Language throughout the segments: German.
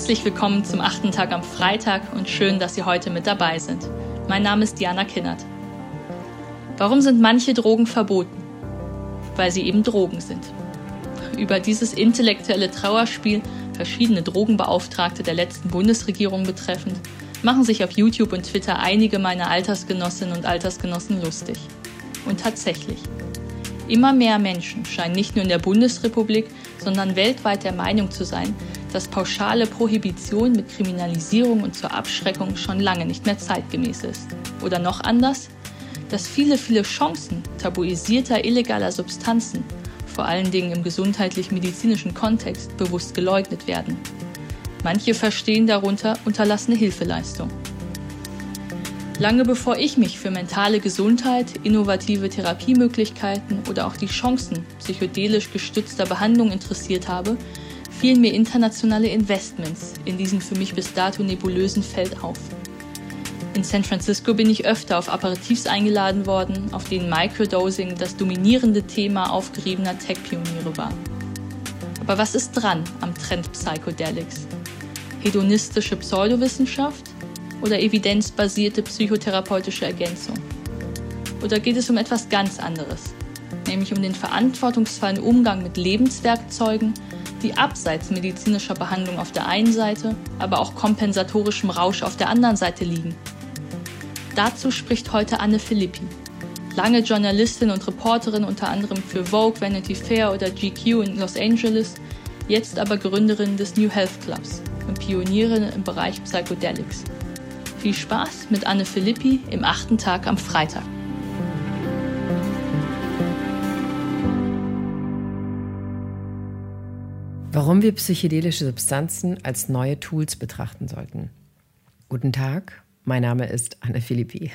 Herzlich willkommen zum achten Tag am Freitag und schön, dass Sie heute mit dabei sind. Mein Name ist Diana Kinnert. Warum sind manche Drogen verboten? Weil sie eben Drogen sind. Über dieses intellektuelle Trauerspiel, verschiedene Drogenbeauftragte der letzten Bundesregierung betreffend, machen sich auf YouTube und Twitter einige meiner Altersgenossinnen und Altersgenossen lustig. Und tatsächlich. Immer mehr Menschen scheinen nicht nur in der Bundesrepublik, sondern weltweit der Meinung zu sein, dass pauschale Prohibition mit Kriminalisierung und zur Abschreckung schon lange nicht mehr zeitgemäß ist. Oder noch anders, dass viele, viele Chancen tabuisierter illegaler Substanzen, vor allen Dingen im gesundheitlich-medizinischen Kontext, bewusst geleugnet werden. Manche verstehen darunter unterlassene Hilfeleistung. Lange bevor ich mich für mentale Gesundheit, innovative Therapiemöglichkeiten oder auch die Chancen psychedelisch gestützter Behandlung interessiert habe, fielen mir internationale Investments in diesem für mich bis dato nebulösen Feld auf. In San Francisco bin ich öfter auf Aperitifs eingeladen worden, auf denen Microdosing das dominierende Thema aufgeriebener Tech-Pioniere war. Aber was ist dran am Trend Psychedelics? Hedonistische Pseudowissenschaft oder evidenzbasierte psychotherapeutische Ergänzung? Oder geht es um etwas ganz anderes, nämlich um den verantwortungsvollen Umgang mit Lebenswerkzeugen die abseits medizinischer Behandlung auf der einen Seite, aber auch kompensatorischem Rausch auf der anderen Seite liegen. Dazu spricht heute Anne Philippi, lange Journalistin und Reporterin unter anderem für Vogue, Vanity Fair oder GQ in Los Angeles, jetzt aber Gründerin des New Health Clubs und Pionierin im Bereich Psychedelics. Viel Spaß mit Anne Philippi im achten Tag am Freitag. Warum wir psychedelische Substanzen als neue Tools betrachten sollten. Guten Tag, mein Name ist Anne Philippi.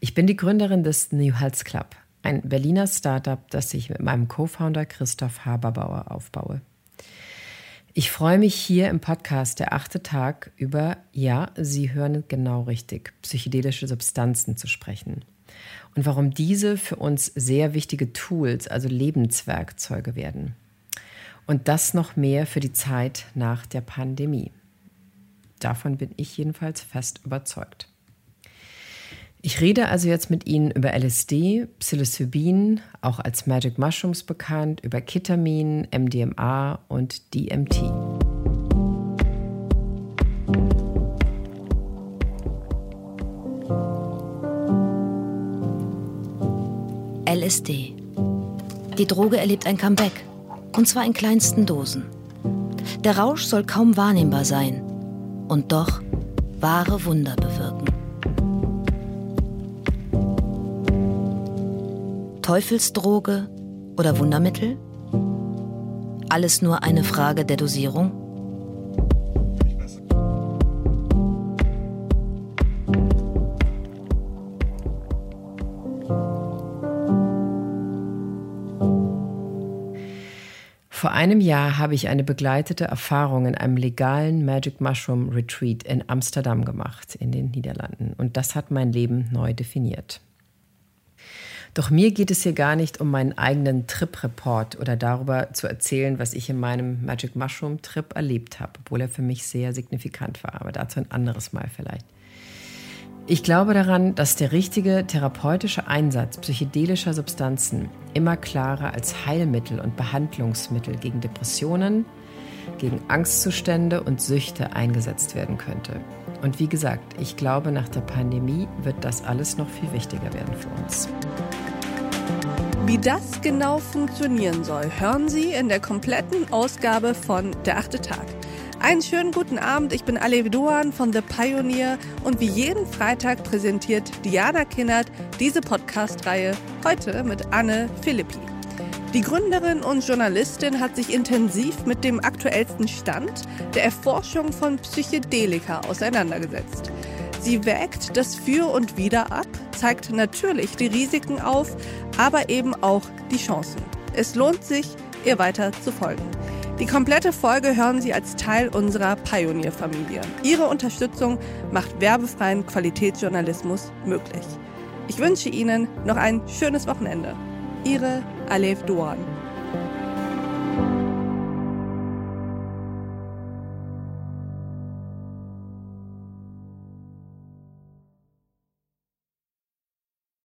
Ich bin die Gründerin des New Health Club, ein Berliner Startup, das ich mit meinem Co-Founder Christoph Haberbauer aufbaue. Ich freue mich hier im Podcast Der achte Tag über, ja, Sie hören genau richtig, psychedelische Substanzen zu sprechen. Und warum diese für uns sehr wichtige Tools, also Lebenswerkzeuge werden. Und das noch mehr für die Zeit nach der Pandemie. Davon bin ich jedenfalls fest überzeugt. Ich rede also jetzt mit Ihnen über LSD, Psilocybin, auch als Magic Mushrooms bekannt, über Ketamin, MDMA und DMT. LSD. Die Droge erlebt ein Comeback und zwar in kleinsten Dosen. Der Rausch soll kaum wahrnehmbar sein und doch wahre Wunder bewirken. Teufelsdroge oder Wundermittel? Alles nur eine Frage der Dosierung? Vor einem Jahr habe ich eine begleitete Erfahrung in einem legalen Magic Mushroom Retreat in Amsterdam gemacht, in den Niederlanden. Und das hat mein Leben neu definiert. Doch mir geht es hier gar nicht um meinen eigenen Trip-Report oder darüber zu erzählen, was ich in meinem Magic Mushroom Trip erlebt habe, obwohl er für mich sehr signifikant war. Aber dazu ein anderes Mal vielleicht. Ich glaube daran, dass der richtige therapeutische Einsatz psychedelischer Substanzen immer klarer als Heilmittel und Behandlungsmittel gegen Depressionen, gegen Angstzustände und Süchte eingesetzt werden könnte. Und wie gesagt, ich glaube, nach der Pandemie wird das alles noch viel wichtiger werden für uns. Wie das genau funktionieren soll, hören Sie in der kompletten Ausgabe von Der achte Tag. Einen schönen guten Abend, ich bin Alev Doan von The Pioneer und wie jeden Freitag präsentiert Diana Kinnert diese Podcast-Reihe heute mit Anne Philippi. Die Gründerin und Journalistin hat sich intensiv mit dem aktuellsten Stand der Erforschung von Psychedelika auseinandergesetzt. Sie wägt das Für und Wider ab, zeigt natürlich die Risiken auf, aber eben auch die Chancen. Es lohnt sich, ihr weiter zu folgen. Die komplette Folge hören Sie als Teil unserer Pioneer-Familie. Ihre Unterstützung macht werbefreien Qualitätsjournalismus möglich. Ich wünsche Ihnen noch ein schönes Wochenende. Ihre Alef Duan.